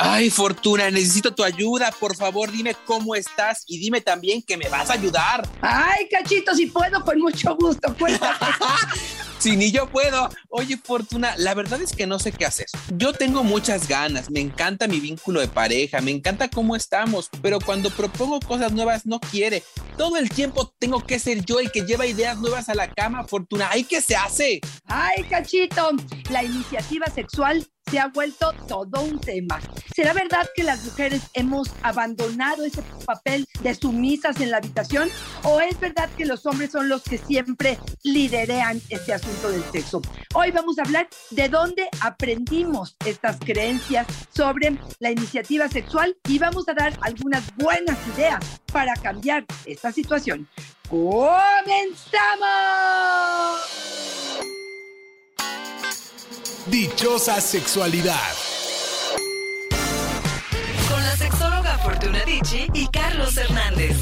Ay, Fortuna, necesito tu ayuda. Por favor, dime cómo estás y dime también que me vas a ayudar. Ay, cachito, si puedo, con mucho gusto. Si ni yo puedo. Oye, Fortuna, la verdad es que no sé qué hacer. Yo tengo muchas ganas, me encanta mi vínculo de pareja, me encanta cómo estamos, pero cuando propongo cosas nuevas no quiere. Todo el tiempo tengo que ser yo el que lleva ideas nuevas a la cama, Fortuna. ¿Ay, qué se hace? Ay, cachito, la iniciativa sexual se ha vuelto todo un tema. ¿Será verdad que las mujeres hemos abandonado ese papel de sumisas en la habitación? ¿O es verdad que los hombres son los que siempre liderean este asunto del sexo? Hoy vamos a hablar de dónde aprendimos estas creencias sobre la iniciativa sexual y vamos a dar algunas buenas ideas para cambiar esta situación. ¡Comenzamos! Dichosa sexualidad. Con la sexóloga Fortuna Dicci y Carlos Hernández.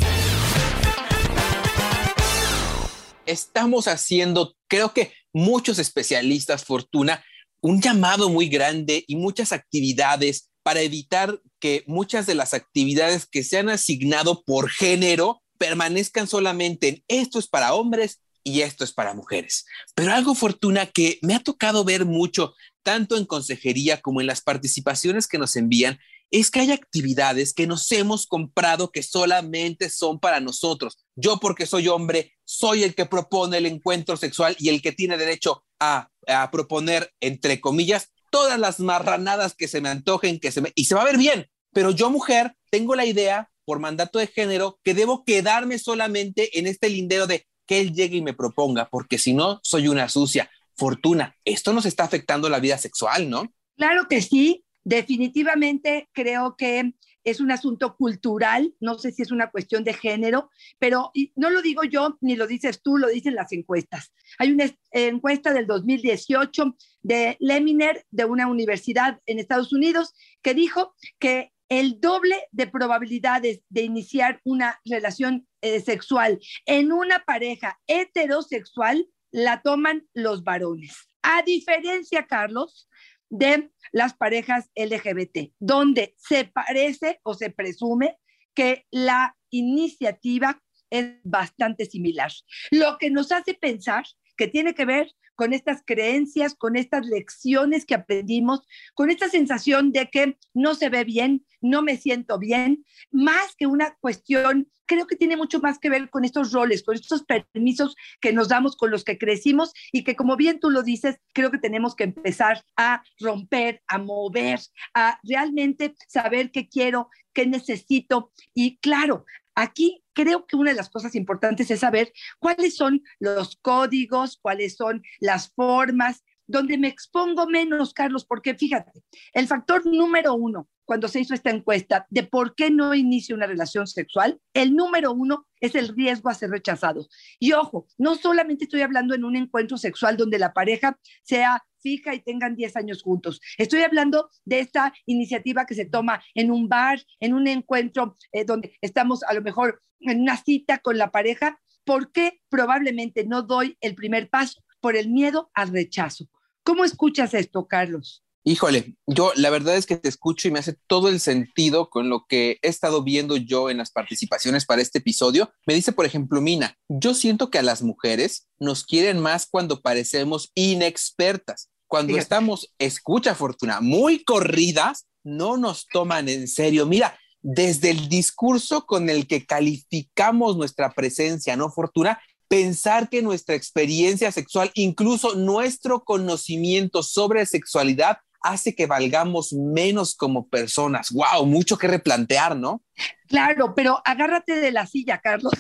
Estamos haciendo, creo que muchos especialistas, Fortuna, un llamado muy grande y muchas actividades para evitar que muchas de las actividades que se han asignado por género permanezcan solamente en esto es para hombres y esto es para mujeres. Pero algo, Fortuna, que me ha tocado ver mucho, tanto en consejería como en las participaciones que nos envían, es que hay actividades que nos hemos comprado que solamente son para nosotros. Yo porque soy hombre, soy el que propone el encuentro sexual y el que tiene derecho a, proponer, entre comillas, todas las marranadas que se me antojen, que se me... y se va a ver bien. Pero yo, mujer, tengo la idea, por mandato de género, que debo quedarme solamente en este lindero de que él llegue y me proponga, porque si no, soy una sucia. Fortuna, esto nos está afectando la vida sexual, ¿no? Claro que sí, definitivamente creo que es un asunto cultural, no sé si es una cuestión de género, pero no lo digo yo ni lo dices tú, lo dicen las encuestas. Hay una encuesta del 2018 de Leminer de una universidad en Estados Unidos que dijo que el doble de probabilidades de iniciar una relación eh, sexual en una pareja heterosexual la toman los varones. A diferencia, Carlos, de las parejas LGBT, donde se parece o se presume que la iniciativa es bastante similar. Lo que nos hace pensar que tiene que ver con estas creencias, con estas lecciones que aprendimos, con esta sensación de que no se ve bien, no me siento bien, más que una cuestión, creo que tiene mucho más que ver con estos roles, con estos permisos que nos damos con los que crecimos y que como bien tú lo dices, creo que tenemos que empezar a romper, a mover, a realmente saber qué quiero, qué necesito. Y claro, Aquí creo que una de las cosas importantes es saber cuáles son los códigos, cuáles son las formas, donde me expongo menos, Carlos, porque fíjate, el factor número uno cuando se hizo esta encuesta de por qué no inicio una relación sexual, el número uno es el riesgo a ser rechazado. Y ojo, no solamente estoy hablando en un encuentro sexual donde la pareja sea fija y tengan 10 años juntos. Estoy hablando de esta iniciativa que se toma en un bar, en un encuentro eh, donde estamos a lo mejor en una cita con la pareja. ¿Por qué probablemente no doy el primer paso? Por el miedo al rechazo. ¿Cómo escuchas esto, Carlos? Híjole, yo la verdad es que te escucho y me hace todo el sentido con lo que he estado viendo yo en las participaciones para este episodio. Me dice, por ejemplo, Mina, yo siento que a las mujeres nos quieren más cuando parecemos inexpertas. Cuando estamos, escucha Fortuna, muy corridas, no nos toman en serio. Mira, desde el discurso con el que calificamos nuestra presencia, ¿no, Fortuna? Pensar que nuestra experiencia sexual, incluso nuestro conocimiento sobre sexualidad, hace que valgamos menos como personas. ¡Wow! Mucho que replantear, ¿no? Claro, pero agárrate de la silla, Carlos.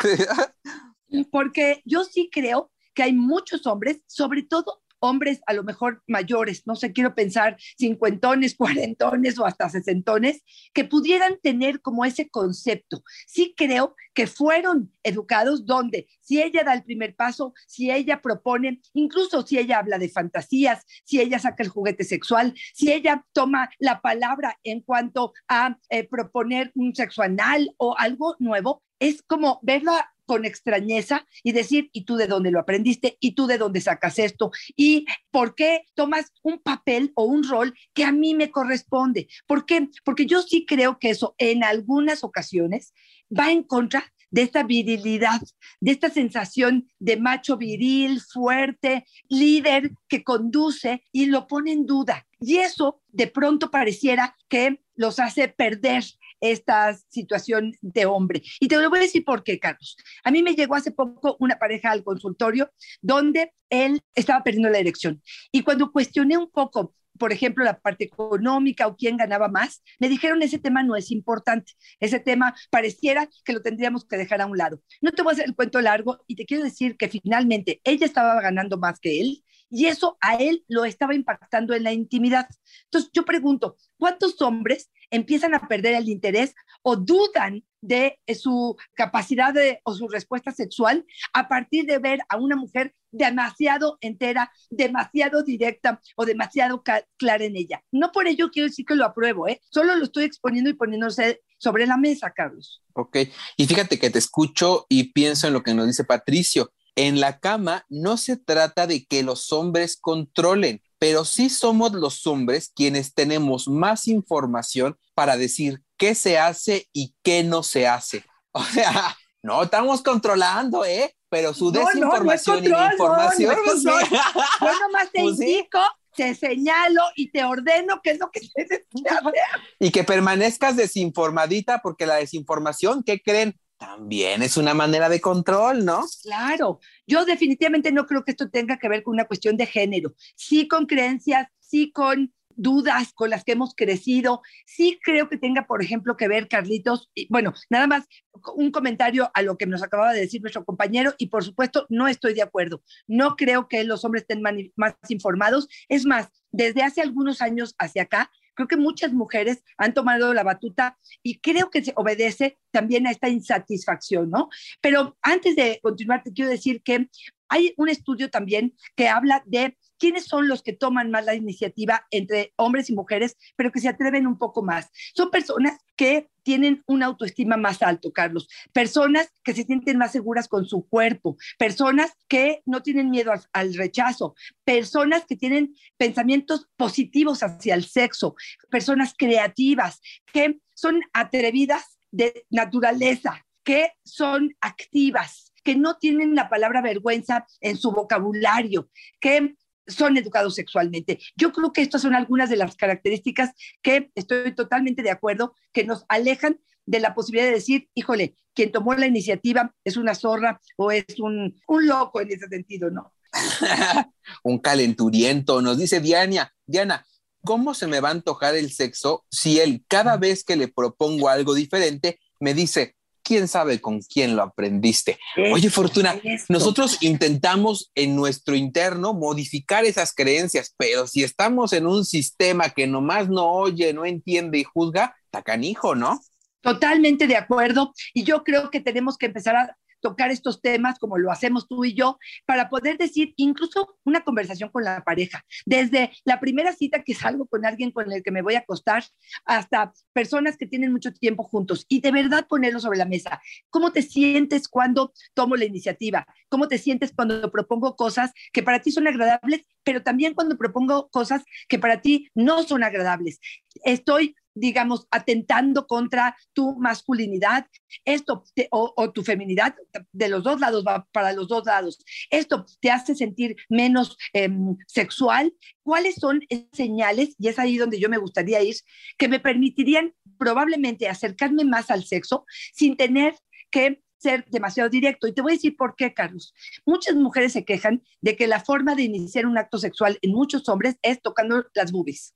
Porque yo sí creo que hay muchos hombres, sobre todo hombres a lo mejor mayores, no sé, quiero pensar cincuentones, cuarentones o hasta sesentones, que pudieran tener como ese concepto. Sí creo que fueron educados donde si ella da el primer paso, si ella propone, incluso si ella habla de fantasías, si ella saca el juguete sexual, si ella toma la palabra en cuanto a eh, proponer un sexo anal o algo nuevo, es como verla con extrañeza y decir, ¿y tú de dónde lo aprendiste? ¿Y tú de dónde sacas esto? ¿Y por qué tomas un papel o un rol que a mí me corresponde? ¿Por qué? Porque yo sí creo que eso en algunas ocasiones va en contra de esta virilidad, de esta sensación de macho viril, fuerte, líder que conduce y lo pone en duda. Y eso de pronto pareciera que los hace perder esta situación de hombre. Y te lo voy a decir por qué, Carlos. A mí me llegó hace poco una pareja al consultorio donde él estaba perdiendo la erección. Y cuando cuestioné un poco por ejemplo, la parte económica o quién ganaba más, me dijeron ese tema no es importante, ese tema pareciera que lo tendríamos que dejar a un lado. No te voy a hacer el cuento largo y te quiero decir que finalmente ella estaba ganando más que él y eso a él lo estaba impactando en la intimidad. Entonces yo pregunto, ¿cuántos hombres empiezan a perder el interés o dudan de su capacidad de, o su respuesta sexual a partir de ver a una mujer demasiado entera, demasiado directa o demasiado clara en ella. No por ello quiero decir que lo apruebo, ¿eh? solo lo estoy exponiendo y poniéndose sobre la mesa, Carlos. Ok, y fíjate que te escucho y pienso en lo que nos dice Patricio. En la cama no se trata de que los hombres controlen, pero sí somos los hombres quienes tenemos más información para decir qué se hace y qué no se hace. O sea, no estamos controlando, ¿eh? Pero su desinformación y información. Pues yo nomás te pues indico, te señalo y te ordeno qué es lo que tienes que hacer. Y que permanezcas desinformadita, porque la desinformación, ¿qué creen? También es una manera de control, ¿no? Claro, yo definitivamente no creo que esto tenga que ver con una cuestión de género, sí con creencias, sí con dudas con las que hemos crecido. Sí creo que tenga, por ejemplo, que ver, Carlitos, y, bueno, nada más un comentario a lo que nos acababa de decir nuestro compañero y por supuesto no estoy de acuerdo. No creo que los hombres estén más informados. Es más, desde hace algunos años hacia acá, creo que muchas mujeres han tomado la batuta y creo que se obedece también a esta insatisfacción, ¿no? Pero antes de continuar, te quiero decir que hay un estudio también que habla de quiénes son los que toman más la iniciativa entre hombres y mujeres, pero que se atreven un poco más. Son personas que tienen una autoestima más alto, Carlos. Personas que se sienten más seguras con su cuerpo, personas que no tienen miedo al, rechazo, personas que tienen pensamientos positivos hacia el sexo, personas creativas, que son atrevidas de naturaleza, que son activas, que no tienen la palabra vergüenza en su vocabulario, que son educados sexualmente. Yo creo que estas son algunas de las características que estoy totalmente de acuerdo, que nos alejan de la posibilidad de decir, híjole, quien tomó la iniciativa es una zorra o es un, un loco en ese sentido, ¿no? un calenturiento, nos dice Diana, Diana, ¿cómo se me va a antojar el sexo si él cada vez que le propongo algo diferente me dice, quién sabe con quién lo aprendiste. Oye, Fortuna, nosotros intentamos en nuestro interno modificar esas creencias, pero si estamos en un sistema que nomás no oye, no entiende y juzga, tacanijo, ¿no? Totalmente de acuerdo. Y yo creo que tenemos que empezar a tocar estos temas como lo hacemos tú y yo, para poder decir incluso una conversación con la pareja, desde la primera cita que salgo con alguien con el que me voy a acostar, hasta personas que tienen mucho tiempo juntos y de verdad ponerlo sobre la mesa. ¿Cómo te sientes cuando tomo la iniciativa? ¿Cómo te sientes cuando propongo cosas que para ti son agradables, pero también cuando propongo cosas que para ti no son agradables? Estoy digamos, atentando contra tu masculinidad, esto o, tu feminidad, de los dos lados, va para los dos lados. Esto te hace sentir menos em, sexual. ¿Cuáles son señales, y es ahí donde yo me gustaría ir, que me permitirían probablemente acercarme más al sexo sin tener que ser demasiado directo. Y te voy a decir por qué, Carlos. Muchas mujeres se quejan de que la forma de iniciar un acto sexual en muchos hombres es tocando las boobies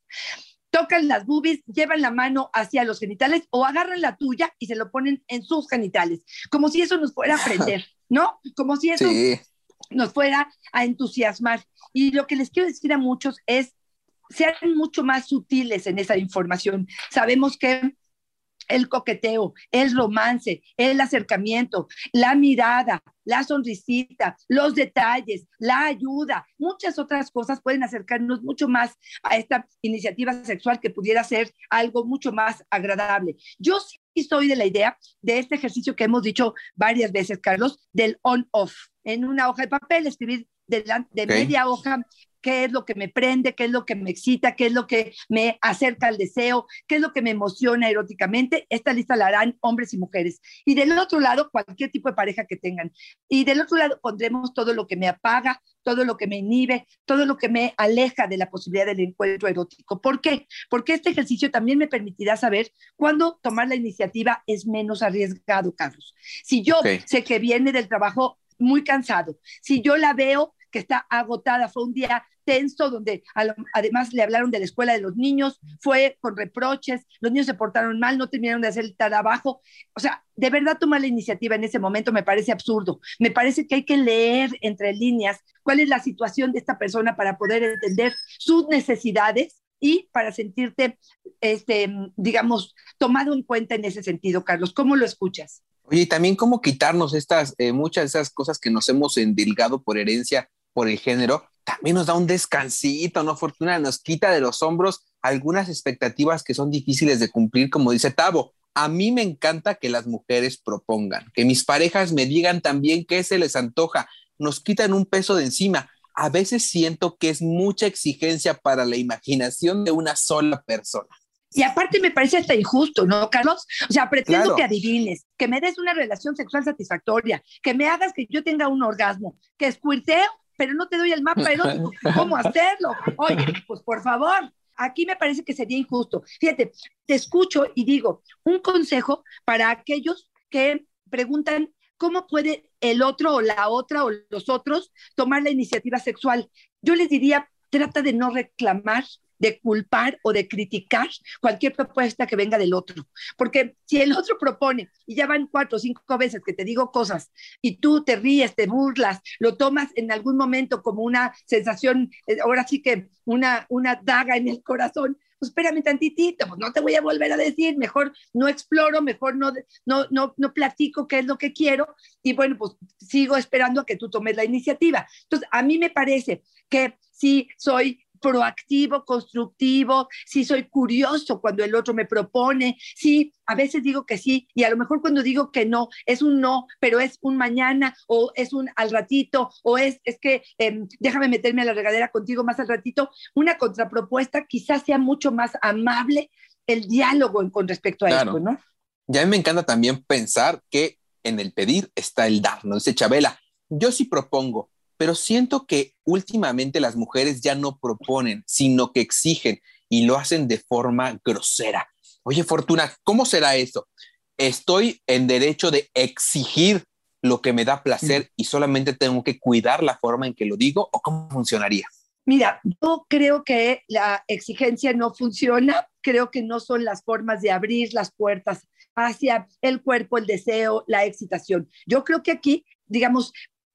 tocan las boobies, llevan la mano hacia los genitales o agarran la tuya y se lo ponen en sus genitales, como si eso nos fuera a prender, ¿no? Como si eso nos fuera a entusiasmar. Y lo que les quiero decir a muchos es, sean mucho más sutiles en esa información. Sabemos que el coqueteo, el romance, el acercamiento, la mirada, la sonrisita, los detalles, la ayuda, muchas otras cosas pueden acercarnos mucho más a esta iniciativa sexual que pudiera ser algo mucho más agradable. Yo sí soy de la idea de este ejercicio que hemos dicho varias veces, Carlos, del on-off. En una hoja de papel, escribir de, de media hoja qué es lo que me prende, qué es lo que me excita, qué es lo que me acerca al deseo, qué es lo que me emociona eróticamente. Esta lista la harán hombres y mujeres. Y del otro lado, cualquier tipo de pareja que tengan. Y del otro lado pondremos todo lo que me apaga, todo lo que me inhibe, todo lo que me aleja de la posibilidad del encuentro erótico. ¿Por qué? Porque este ejercicio también me permitirá saber cuándo tomar la iniciativa es menos arriesgado, Carlos. Si yo sé que viene del trabajo muy cansado, si yo la veo que está agotada, fue un día tenso, donde además le hablaron de la escuela de los niños, fue con reproches, los niños se portaron mal, no terminaron de hacer el trabajo. O sea, de verdad tomar la iniciativa en ese momento me parece absurdo. Me parece que hay que leer entre líneas cuál es la situación de esta persona para poder entender sus necesidades y para sentirte, este, digamos, tomado en cuenta en ese sentido, Carlos. ¿Cómo lo escuchas? Oye, y también cómo quitarnos estas, eh, muchas de esas cosas que nos hemos endilgado por herencia, por el género, también nos da un descansito, ¿no? Fortuna nos quita de los hombros algunas expectativas que son difíciles de cumplir, como dice Tavo. A mí me encanta que las mujeres propongan, que mis parejas me digan también qué se les antoja, nos quitan un peso de encima. A veces siento que es mucha exigencia para la imaginación de una sola persona. Y aparte me parece hasta injusto, ¿no, Carlos? O sea, pretendo que adivines, que me des una relación sexual satisfactoria, que me hagas que yo tenga un orgasmo, que escuirteo pero no te doy el mapa erótico. ¿Cómo hacerlo? Oye, pues por favor, aquí me parece que sería injusto. Fíjate, te escucho y digo, un consejo para aquellos que preguntan cómo puede el otro o la otra o los otros tomar la iniciativa sexual. Yo les diría, trata de no reclamar, de culpar o de criticar cualquier propuesta que venga del otro. Porque si el otro propone y ya van cuatro o cinco veces que te digo cosas y tú te ríes, te burlas, lo tomas en algún momento como una sensación, eh, ahora sí que una, una daga en el corazón, pues espérame tantitito, pues no te voy a volver a decir, mejor no exploro, mejor no, no, no, no platico qué es lo que quiero y bueno, pues sigo esperando a que tú tomes la iniciativa. Entonces, a mí me parece que si soy proactivo, constructivo, si soy curioso cuando el otro me propone, si a veces digo que sí y a lo mejor cuando digo que no es un no, pero es un mañana o es un al ratito o es, es que em, déjame meterme a la regadera contigo más al ratito, una contrapropuesta quizás sea mucho más amable el diálogo con respecto a esto, ¿no? Ya a mí me encanta también pensar que en el pedir está el dar, ¿no? Dice Chabela, yo sí propongo, pero siento que últimamente las mujeres ya no proponen, sino que exigen y lo hacen de forma grosera. Oye, Fortuna, ¿cómo será eso? ¿Estoy en derecho de exigir lo que me da placer y solamente tengo que cuidar la forma en que lo digo o cómo funcionaría? Mira, yo creo que la exigencia no funciona, creo que no son las formas de abrir las puertas hacia el cuerpo, el deseo, la excitación. Yo creo que aquí, digamos,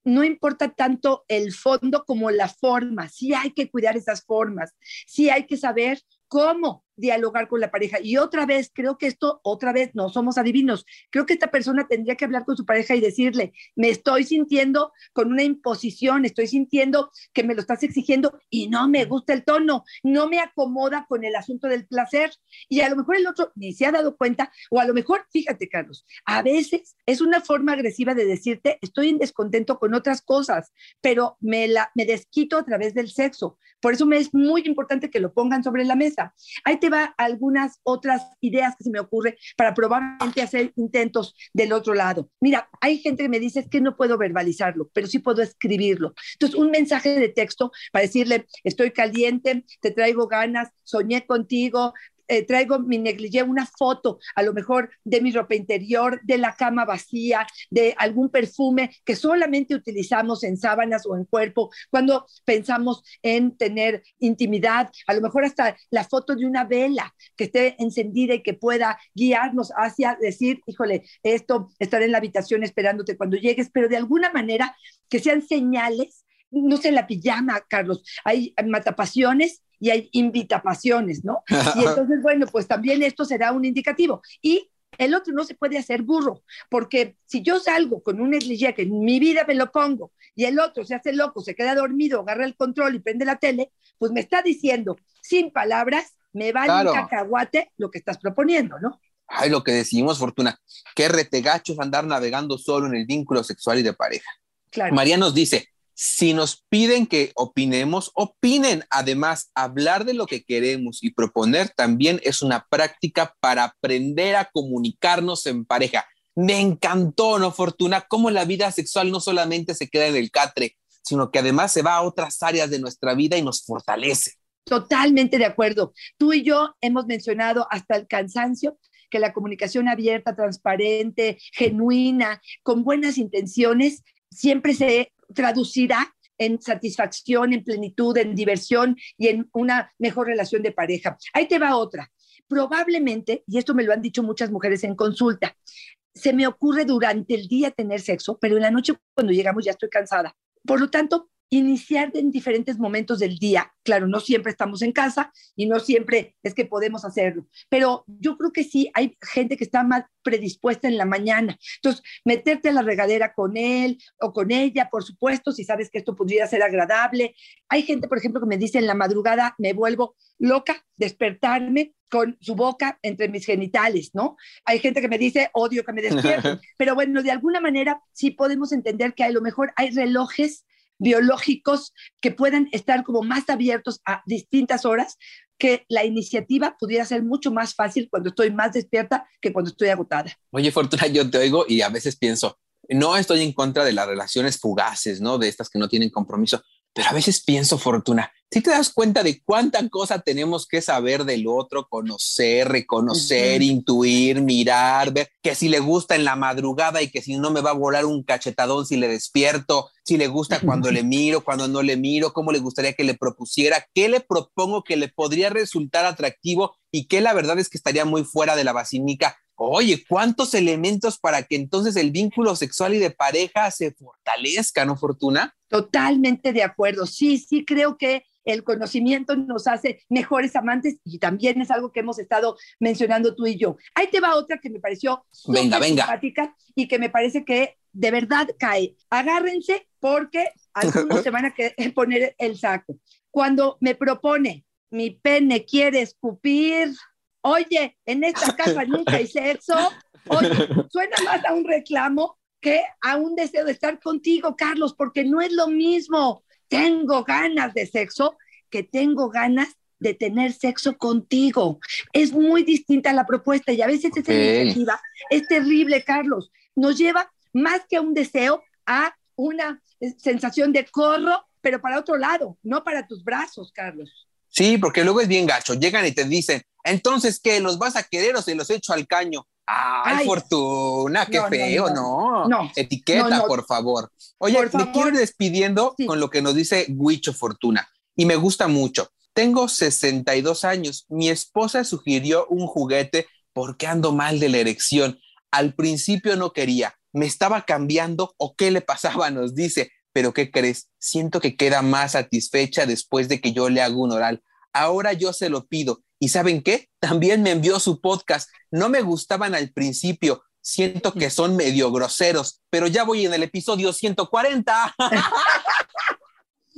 no importa tanto el fondo como la forma. Sí hay que cuidar esas formas, sí hay que saber cómo dialogar con la pareja. Y otra vez, creo que esto, otra vez, no somos adivinos. Creo que esta persona tendría que hablar con su pareja y decirle, me estoy sintiendo con una imposición, estoy sintiendo que me lo estás exigiendo y no me gusta el tono, no me acomoda con el asunto del placer. Y a lo mejor el otro ni se ha dado cuenta, o a lo mejor, fíjate, Carlos, a veces es una forma agresiva de decirte, estoy en descontento con otras cosas, pero me, la, me desquito a través del sexo. Por eso me es muy importante que lo pongan sobre la mesa. Ahí algunas otras ideas que se me ocurre para probablemente hacer intentos del otro lado. Mira, hay gente que me dice que no puedo verbalizarlo, pero sí puedo escribirlo. Entonces, un mensaje de texto para decirle, estoy caliente, te traigo ganas, soñé contigo, eh, traigo mi negligé, una foto, a lo mejor de mi ropa interior, de la cama vacía, de algún perfume que solamente utilizamos en sábanas o en cuerpo, cuando pensamos en tener intimidad, a lo mejor hasta la foto de una vela que esté encendida y que pueda guiarnos hacia decir, híjole, esto estará en la habitación esperándote cuando llegues, pero de alguna manera que sean señales no sé, la pijama, Carlos, hay matapasiones y hay invitapasiones, ¿no? Y entonces, bueno, pues también esto será un indicativo. Y el otro no se puede hacer burro, porque si yo salgo con un negligé que en mi vida me lo pongo y el otro se hace loco, se queda dormido, agarra el control y prende la tele, pues me está diciendo sin palabras, me vale Claro. un cacahuate lo que estás proponiendo, ¿no? Ay, lo que decimos, Fortuna, qué retegachos andar navegando solo en el vínculo sexual y de pareja. Claro. María nos dice, si nos piden que opinemos, opinen. Además, hablar de lo que queremos y proponer también es una práctica para aprender a comunicarnos en pareja. Me encantó, ¿no, Fortuna? Cómo la vida sexual no solamente se queda en el catre, sino que además se va a otras áreas de nuestra vida y nos fortalece. Totalmente de acuerdo. Tú y yo hemos mencionado hasta el cansancio que la comunicación abierta, transparente, genuina, con buenas intenciones, siempre se traducirá en satisfacción, en plenitud, en diversión y en una mejor relación de pareja. Ahí te va otra. Probablemente, y esto me lo han dicho muchas mujeres en consulta, se me ocurre durante el día tener sexo, pero en la noche cuando llegamos ya estoy cansada. Por lo tanto, iniciar en diferentes momentos del día. Claro, no siempre estamos en casa y no siempre es que podemos hacerlo, pero yo creo que sí hay gente que está más predispuesta en la mañana. Entonces, meterte a la regadera con él o con ella, por supuesto, si sabes que esto podría ser agradable. Hay gente, por ejemplo, que me dice en la madrugada me vuelvo loca, despertarme con su boca entre mis genitales, ¿no? Hay gente que me dice odio que me despierten, pero bueno, de alguna manera sí podemos entender que a lo mejor hay relojes biológicos que puedan estar como más abiertos a distintas horas, que la iniciativa pudiera ser mucho más fácil cuando estoy más despierta que cuando estoy agotada. Oye, Fortuna, yo te oigo y a veces pienso, no estoy en contra de las relaciones fugaces, ¿no? De estas que no tienen compromiso, pero a veces pienso, Fortuna, si te das cuenta de cuánta cosa tenemos que saber del otro, conocer, reconocer, intuir, mirar, ver que si le gusta en la madrugada y que si no me va a volar un cachetadón si le despierto, si le gusta cuando le miro, cuando no le miro, cómo le gustaría que le propusiera, qué le propongo que le podría resultar atractivo y qué la verdad es que estaría muy fuera de la basílica. Oye, ¿cuántos elementos para que entonces el vínculo sexual y de pareja se fortalezca, no, Fortuna? Totalmente de acuerdo. Sí, sí, creo que el conocimiento nos hace mejores amantes y también es algo que hemos estado mencionando tú y yo. Ahí te va otra que me pareció Venga, venga. simpática y que me parece que de verdad cae. Agárrense porque algunos se van a poner el saco. Cuando me propone, mi pene quiere escupir, oye, en esta casa nunca hay sexo, oye, suena más a un reclamo que a un deseo de estar contigo, Carlos, porque no es lo mismo. Tengo ganas de sexo que tengo ganas de tener sexo contigo. Es muy distinta la propuesta y a veces esa Ok. iniciativa es terrible, Carlos. Nos lleva más que a un deseo a una sensación de corro, pero para otro lado, no para tus brazos, Carlos. Sí, porque luego es bien gacho. Llegan y te dicen, entonces, ¿qué? ¿Los vas a querer o se los echo al caño? Ay, Ay. Fortuna, qué No, feo, no. no. Etiqueta, No, no. por favor. Oye, Por me quiero ir despidiendo Sí. con lo que nos dice Huicho Fortuna y me gusta mucho. Tengo 62 años. Mi esposa sugirió un juguete porque ando mal de la erección. Al principio no quería, me estaba cambiando o qué le pasaba, nos dice. Pero ¿qué crees? Siento que queda más satisfecha después de que yo le hago un oral. Ahora yo se lo pido. ¿Y saben qué? También me envió su podcast. No me gustaban al principio. Siento que son medio groseros, pero ya voy en el episodio 140.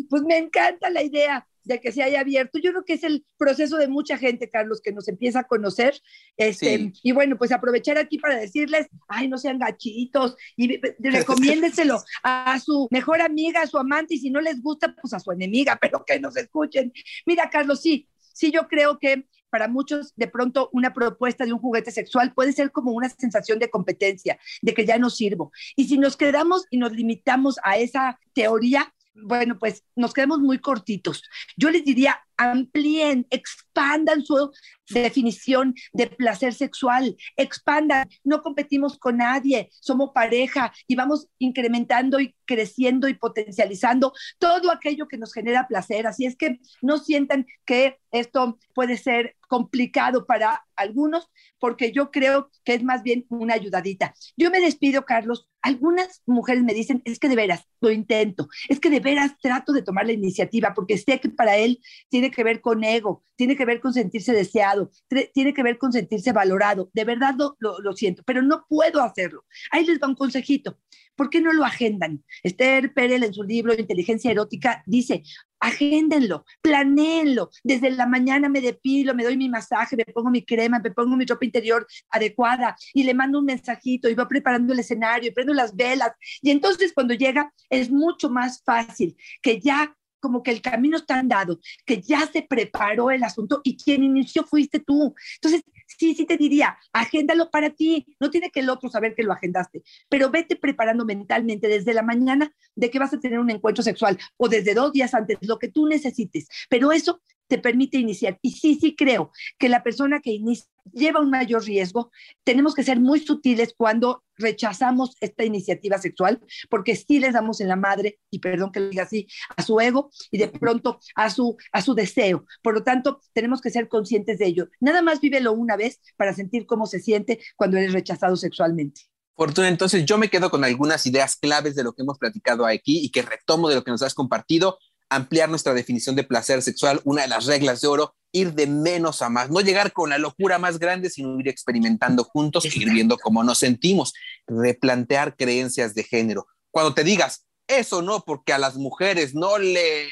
Pues me encanta la idea de que se haya abierto. Yo creo que es el proceso de mucha gente, Carlos, que nos empieza a conocer. Este, Sí. Y bueno, pues aprovechar aquí para decirles, ay, no sean gachitos y recomiéndenselo a su mejor amiga, a su amante, y si no les gusta, pues a su enemiga, pero que nos escuchen. Mira, Carlos, sí, sí, yo creo que para muchos de pronto una propuesta de un juguete sexual puede ser como una sensación de competencia, de que ya no sirvo. Y si nos quedamos y nos limitamos a esa teoría, bueno, pues nos quedamos muy cortitos. Yo les diría, amplíen, expandan su definición de placer sexual, expandan, no competimos con nadie, somos pareja y vamos incrementando y creciendo y potencializando todo aquello que nos genera placer. Así es que no sientan que esto puede ser complicado para algunos, porque yo creo que es más bien una ayudadita. Yo me despido, Carlos. Algunas mujeres me dicen, es que de veras, lo intento, es que de veras trato de tomar la iniciativa, porque sé que para él tiene que ver con ego, tiene que ver con sentirse deseado, tiene que ver con sentirse valorado. De verdad lo, lo, lo siento, pero no puedo hacerlo. Ahí les va un consejito. ¿Por qué no lo agendan? Esther Perel en su libro Inteligencia Erótica dice, agéndenlo, planéenlo. Desde la mañana me depilo, me doy mi masaje, me pongo mi crema, me pongo mi ropa interior adecuada y le mando un mensajito y va preparando el escenario y prendo las velas. Y entonces cuando llega es mucho más fácil que ya como que el camino está andado, que ya se preparó el asunto y quien inició fuiste tú. Entonces, sí, sí te diría, agéndalo para ti, no tiene que el otro saber que lo agendaste, pero vete preparando mentalmente desde la mañana de que vas a tener un encuentro sexual o desde dos días antes, lo que tú necesites, pero eso te permite iniciar. Y sí, sí creo que la persona que inicia lleva un mayor riesgo. Tenemos que ser muy sutiles cuando rechazamos esta iniciativa sexual, porque sí les damos en la madre, y perdón que lo diga así, a su ego y de pronto a su, a su deseo. Por lo tanto, tenemos que ser conscientes de ello. Nada más vívelo una vez para sentir cómo se siente cuando eres rechazado sexualmente. Fortuna, entonces yo me quedo con algunas ideas claves de lo que hemos platicado aquí y que retomo de lo que nos has compartido ampliar nuestra definición de placer sexual, una de las reglas de oro, ir de menos a más, no llegar con la locura más grande, sino ir experimentando juntos, ir viendo cómo nos sentimos, replantear creencias de género. Cuando te digas, eso no, porque a las mujeres no le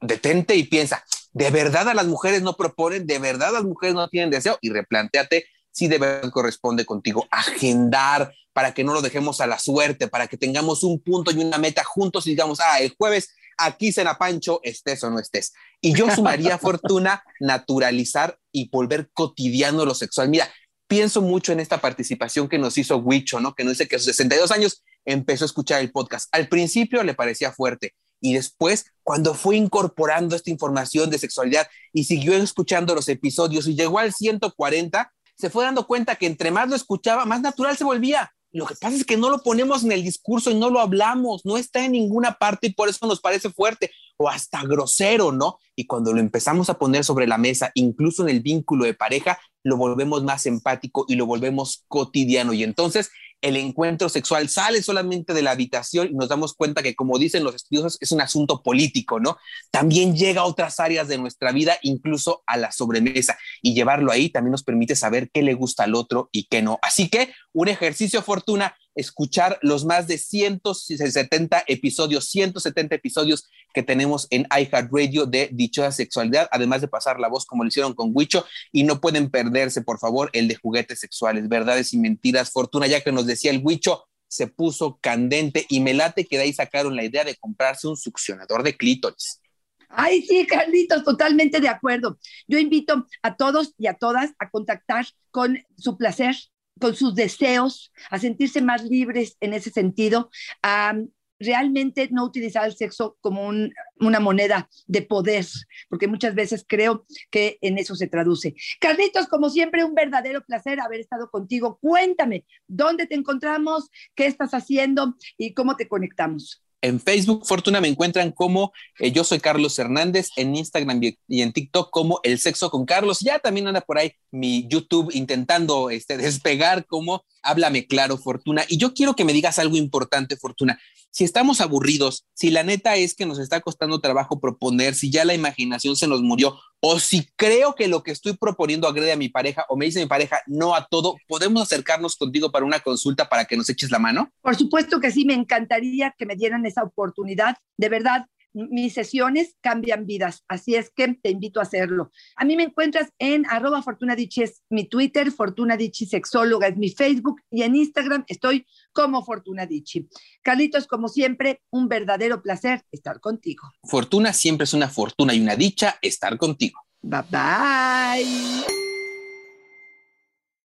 detente y piensa, de verdad a las mujeres no proponen, de verdad las mujeres no tienen deseo y replanteate si de verdad corresponde contigo, agendar para que no lo dejemos a la suerte, para que tengamos un punto y una meta juntos y digamos, ah, el jueves aquí cena Pancho, estés o no estés. Y yo sumaría fortuna, naturalizar y volver cotidiano lo sexual. Mira, pienso mucho en esta participación que nos hizo Huicho, ¿no? Que nos dice que a sus 62 años empezó a escuchar el podcast. Al principio le parecía fuerte y después, cuando fue incorporando esta información de sexualidad y siguió escuchando los episodios y llegó al 140, se fue dando cuenta que entre más lo escuchaba, más natural se volvía. Lo que pasa es que no lo ponemos en el discurso y no lo hablamos, no está en ninguna parte y por eso nos parece fuerte o hasta grosero, ¿no? Y cuando lo empezamos a poner sobre la mesa, incluso en el vínculo de pareja, lo volvemos más empático y lo volvemos cotidiano. Y entonces el encuentro sexual sale solamente de la habitación y nos damos cuenta que, como dicen los estudiosos, es un asunto político, ¿no? También llega a otras áreas de nuestra vida, incluso a la sobremesa, y llevarlo ahí también nos permite saber qué le gusta al otro y qué no. Así que un ejercicio fortuna escuchar los más de 170 episodios, 170 episodios que tenemos en iHeartRadio de Dichosa Sexualidad, además de pasar la voz como lo hicieron con Huicho, y no pueden perderse, por favor, el de juguetes sexuales, verdades y mentiras. Fortuna, ya que nos decía el Huicho, se puso candente y me late que de ahí sacaron la idea de comprarse un succionador de clítoris. Ay, sí, Carlitos, totalmente de acuerdo. Yo invito a todos y a todas a contactar con su placer con sus deseos, a sentirse más libres en ese sentido, a realmente no utilizar el sexo como una moneda de poder, porque muchas veces creo que en eso se traduce. Carlitos, como siempre, un verdadero placer haber estado contigo. Cuéntame, ¿dónde te encontramos? ¿Qué estás haciendo? ¿Y cómo te conectamos? En Facebook, Fortuna, me encuentran como eh, yo soy Carlos Hernández, en Instagram y en TikTok como El Sexo con Carlos. Ya también anda por ahí mi YouTube intentando este, despegar como Háblame Claro, Fortuna. Y yo quiero que me digas algo importante, Fortuna si estamos aburridos, si la neta es que nos está costando trabajo proponer, si ya la imaginación se nos murió, o si creo que lo que estoy proponiendo agrede a mi pareja o me dice mi pareja no a todo, ¿podemos acercarnos contigo para una consulta para que nos eches la mano? Por supuesto que sí, me encantaría que me dieran esa oportunidad. De verdad, mis sesiones cambian vidas, así es que te invito a hacerlo. A mí me encuentras en arroba Fortuna es mi Twitter, Fortuna Dichi Sexóloga es mi Facebook y en Instagram estoy como Fortuna Dichi. Carlitos, como siempre, un verdadero placer estar contigo. Fortuna siempre es una fortuna y una dicha estar contigo. Bye bye.